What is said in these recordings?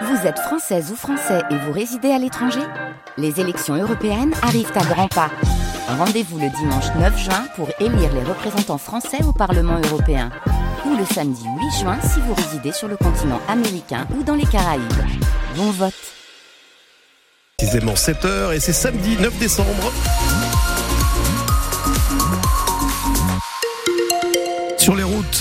Vous êtes française ou français et vous résidez à l'étranger Les élections européennes arrivent à grands pas. Rendez-vous le dimanche 9 juin pour élire les représentants français au Parlement européen. Ou le samedi 8 juin si vous résidez sur le continent américain ou dans les Caraïbes. Bon vote Précisément 7h et c'est samedi 9 décembre.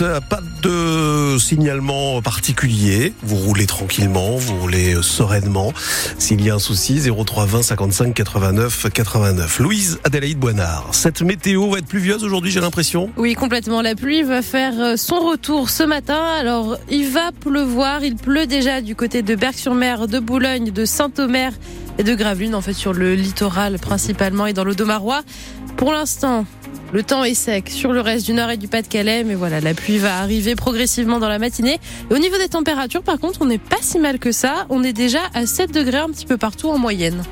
Routes, pas de signalement particulier. Vous roulez tranquillement, vous roulez sereinement. S'il y a un souci, 0320 55 89 89. Louise Adélaïde Boinard, cette météo va être pluvieuse aujourd'hui, j'ai l'impression Oui, complètement. La pluie va faire son retour ce matin. Alors, il va pleuvoir. Il pleut déjà du côté de Berck-sur-Mer, de Boulogne, de Saint-Omer et de Gravelines, en fait, sur le littoral principalement et dans l'Audomarois. Pour l'instant, le temps est sec sur le reste du nord et du Pas-de-Calais, mais voilà, la pluie va arriver progressivement dans la matinée. Et au niveau des températures, par contre, on n'est pas si mal que ça. On est déjà à 7 degrés un petit peu partout en moyenne.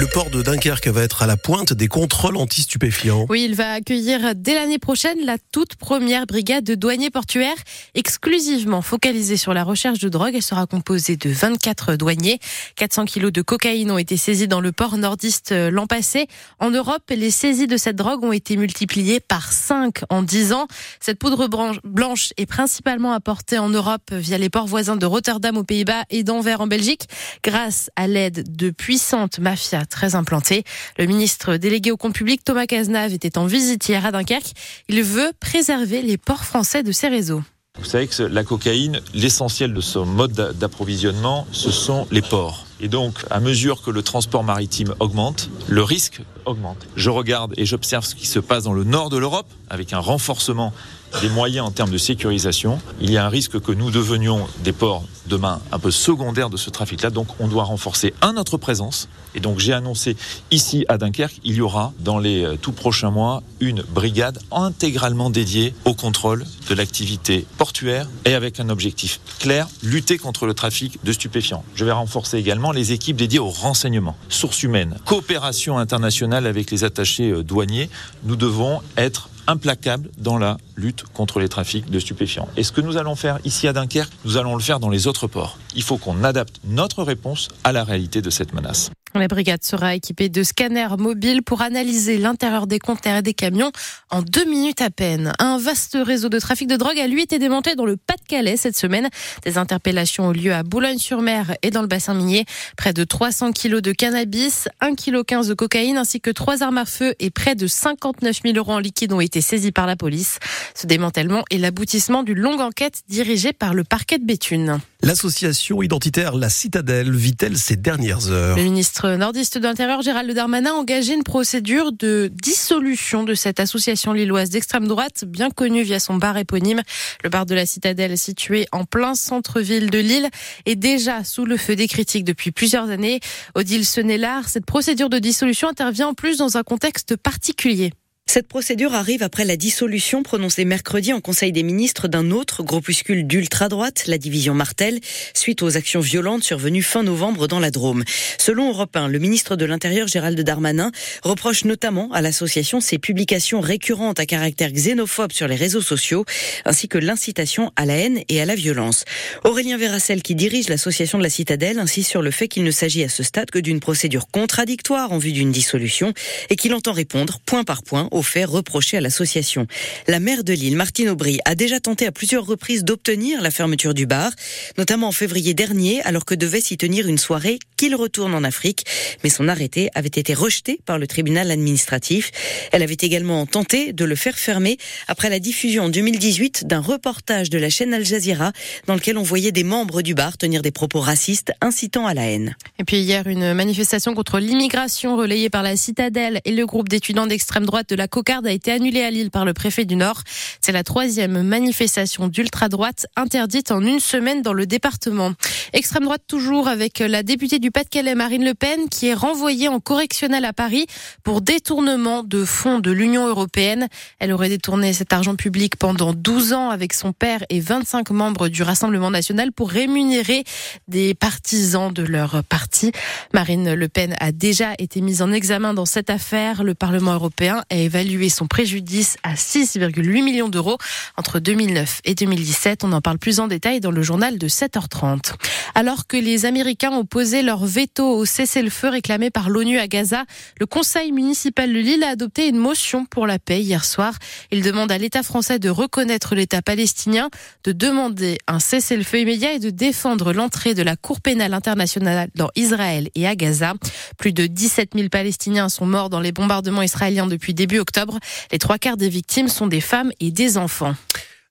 Le port de Dunkerque va être à la pointe des contrôles anti-stupéfiants. Oui, il va accueillir dès l'année prochaine la toute première brigade de douaniers portuaires exclusivement focalisée sur la recherche de drogue. Elle sera composée de 24 douaniers. 400 kilos de cocaïne ont été saisis dans le port nordiste euh, l'an passé. En Europe, les saisies de cette drogue ont été multipliées par 5 en 10 ans. Cette poudre blanche est principalement apportée en Europe via les ports voisins de Rotterdam aux Pays-Bas et d'Anvers en Belgique grâce à l'aide de puissantes mafias très implanté. Le ministre délégué au compte public, Thomas Cazenave, était en visite hier à Dunkerque. Il veut préserver les ports français de ces réseaux. Vous savez que la cocaïne, l'essentiel de son mode d'approvisionnement, ce sont les ports. Et donc, à mesure que le transport maritime augmente, le risque augmente. Je regarde et j'observe ce qui se passe dans le nord de l'Europe, avec un renforcement des moyens en termes de sécurisation. Il y a un risque que nous devenions des ports demain un peu secondaires de ce trafic-là. Donc, on doit renforcer, un, notre présence. Et donc, j'ai annoncé ici à Dunkerque, il y aura dans les euh, tout prochains mois une brigade intégralement dédiée au contrôle de l'activité portuaire et avec un objectif clair, lutter contre le trafic de stupéfiants. Je vais renforcer également les équipes dédiées au renseignement, sources humaines, coopération internationale avec les attachés euh, douaniers. Nous devons être implacable dans la lutte contre les trafics de stupéfiants. Et ce que nous allons faire ici à Dunkerque, nous allons le faire dans les autres ports. Il faut qu'on adapte notre réponse à la réalité de cette menace. La brigade sera équipée de scanners mobiles pour analyser l'intérieur des conteneurs et des camions en deux minutes à peine. Un vaste réseau de trafic de drogue a lui été démantelé dans le Pas-de-Calais cette semaine. Des interpellations ont lieu à Boulogne-sur-Mer et dans le bassin minier. Près de 300 kilos de cannabis, 1,15 kg de cocaïne ainsi que trois armes à feu et près de 59 000 euros en liquide ont été saisis par la police. Ce démantèlement est l'aboutissement d'une longue enquête dirigée par le parquet de Béthune. L'association identitaire La Citadelle vit-elle ses dernières heures Le ministre nordiste de l'Intérieur, Gérald Darmanin, a engagé une procédure de dissolution de cette association lilloise d'extrême droite, bien connue via son bar éponyme. Le bar de la Citadelle, situé en plein centre-ville de Lille, est déjà sous le feu des critiques depuis plusieurs années. Odile Senelard, cette procédure de dissolution intervient en plus dans un contexte particulier. Cette procédure arrive après la dissolution prononcée mercredi en Conseil des ministres d'un autre groupuscule d'ultra-droite, la division Martel, suite aux actions violentes survenues fin novembre dans la Drôme. Selon Europe 1, le ministre de l'Intérieur Gérald Darmanin reproche notamment à l'association ses publications récurrentes à caractère xénophobe sur les réseaux sociaux, ainsi que l'incitation à la haine et à la violence. Aurélien Véracel, qui dirige l'association de la Citadelle, insiste sur le fait qu'il ne s'agit à ce stade que d'une procédure contradictoire en vue d'une dissolution et qu'il entend répondre point par point aux faits reprochés à l'association. La maire de Lille, Martine Aubry, a déjà tenté à plusieurs reprises d'obtenir la fermeture du bar, notamment en février dernier, alors que devait s'y tenir une soirée qu'il retourne en Afrique. Mais son arrêté avait été rejeté par le tribunal administratif. Elle avait également tenté de le faire fermer après la diffusion en 2018 d'un reportage de la chaîne Al Jazeera dans lequel on voyait des membres du bar tenir des propos racistes incitant à la haine. Et puis hier, une manifestation contre l'immigration relayée par la Citadelle et le groupe d'étudiants d'extrême droite de la cocarde a été annulée à Lille par le préfet du Nord. C'est la troisième manifestation d'ultra-droite interdite en une semaine dans le département. Extrême droite toujours avec la députée du Pas-de-Calais, Marine Le Pen, qui est renvoyée en correctionnel à Paris pour détournement de fonds de l'Union européenne. Elle aurait détourné cet argent public pendant 12 ans avec son père et 25 membres du Rassemblement national pour rémunérer des partisans de leur parti. Marine Le Pen a déjà été mise en examen dans cette affaire. Le Parlement européen a évalué son préjudice à 6,8 millions d'euros entre 2009 et 2017. On en parle plus en détail dans le journal de 7h30. Alors que les Américains ont posé leur veto au cessez-le-feu réclamé par l'ONU à Gaza, le Conseil municipal de Lille a adopté une motion pour la paix hier soir. Il demande à l'État français de reconnaître l'État palestinien, de demander un cessez-le-feu immédiat et de défendre l'entrée de la Cour pénale internationale dans Israël et à Gaza. Plus de 17 000 Palestiniens sont morts dans les bombardements israéliens depuis début octobre. Les trois quarts des victimes sont des femmes et des enfants.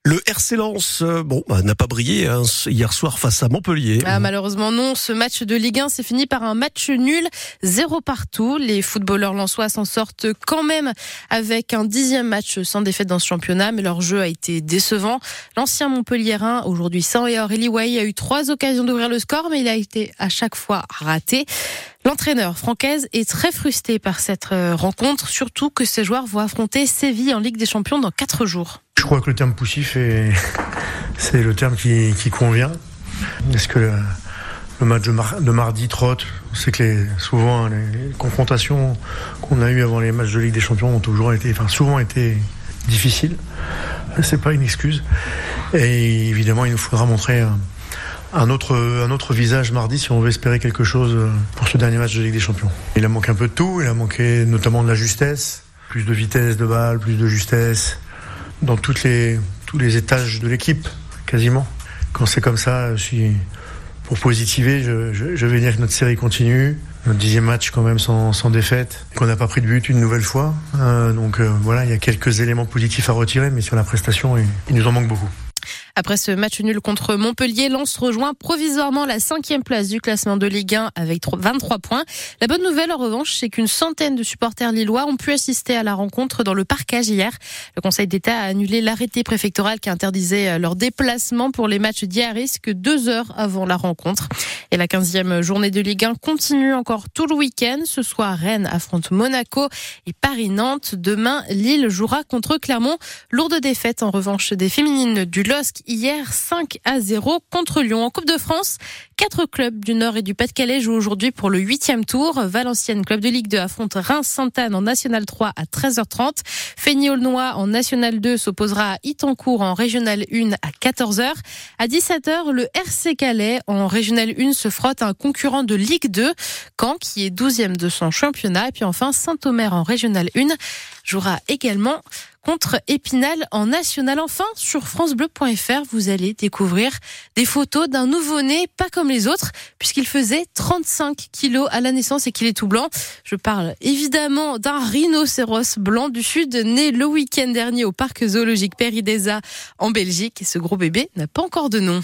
Le RC Lens, euh, bon, bah, n'a pas brillé hein, hier soir face à Montpellier. Ah, malheureusement non, ce match de Ligue 1 s'est fini par un match nul, zéro partout. Les footballeurs lensois s'en sortent quand même avec un dixième match sans défaite dans ce championnat, mais leur jeu a été décevant. L'ancien Montpellierin, aujourd'hui sans Eli Way, a eu trois occasions d'ouvrir le score, mais il a été à chaque fois raté. L'entraîneur francaise est très frustré par cette euh, rencontre, surtout que ses joueurs vont affronter Séville en Ligue des Champions dans quatre jours. Je crois que le terme poussif est, c'est le terme qui, convient. Est-ce que le, match de, mardi trotte? C'est que souvent les confrontations qu'on a eues avant les matchs de Ligue des Champions ont toujours été, enfin souvent été difficiles. C'est pas une excuse. Et évidemment, il nous faudra montrer un autre, un autre visage mardi si on veut espérer quelque chose pour ce dernier match de Ligue des Champions. Il a manqué un peu de tout, il a manqué notamment de la justesse, plus de vitesse de balle, plus de justesse, dans toutes les, tous les étages de l'équipe, quasiment. Quand c'est comme ça, je suis, pour positiver, je, je, vais dire que notre série continue. Notre dixième match quand même sans, sans défaite, qu'on n'a pas pris de but une nouvelle fois. Euh, donc euh, voilà, il y a quelques éléments positifs à retirer, mais sur la prestation, il nous en manque beaucoup. Après ce match nul contre Montpellier, Lens rejoint provisoirement la cinquième place du classement de Ligue 1 avec 23 points. La bonne nouvelle, en revanche, c'est qu'une centaine de supporters lillois ont pu assister à la rencontre dans le parcage hier. Le Conseil d'État a annulé l'arrêté préfectoral qui interdisait euh, leur déplacement pour les matchs d'hier risque deux heures avant la rencontre. Et la quinzième journée de Ligue 1 continue encore tout le week-end. Ce soir, Rennes affronte Monaco et Paris-Nantes. Demain, Lille jouera contre Clermont. Lourde défaite en revanche des féminines du LOSC hier 5 à 0 contre Lyon. En Coupe de France, quatre clubs du Nord et du Pas-de-Calais jouent aujourd'hui pour le huitième tour. Valenciennes, club de Ligue 2, affronte Reims-Sainte-Anne en National 3 à 13h30. Feigny-Aulnois en National 2 s'opposera à Itancourt en Régional 1 à 14h. À 17h, le RC Calais en Régional 1 se frotte un concurrent de Ligue 2, Caen qui est 12e de son championnat. Et puis enfin, Saint-Omer en Régional 1 jouera également contre Épinal en national. Enfin, sur francebleu.fr, vous allez découvrir des photos d'un nouveau-né pas comme les autres, puisqu'il faisait 35 kilos à la naissance et qu'il est tout blanc. Je parle évidemment d'un rhinocéros blanc du sud, né le week-end dernier au parc zoologique Péridesa en Belgique. Ce gros bébé n'a pas encore de nom.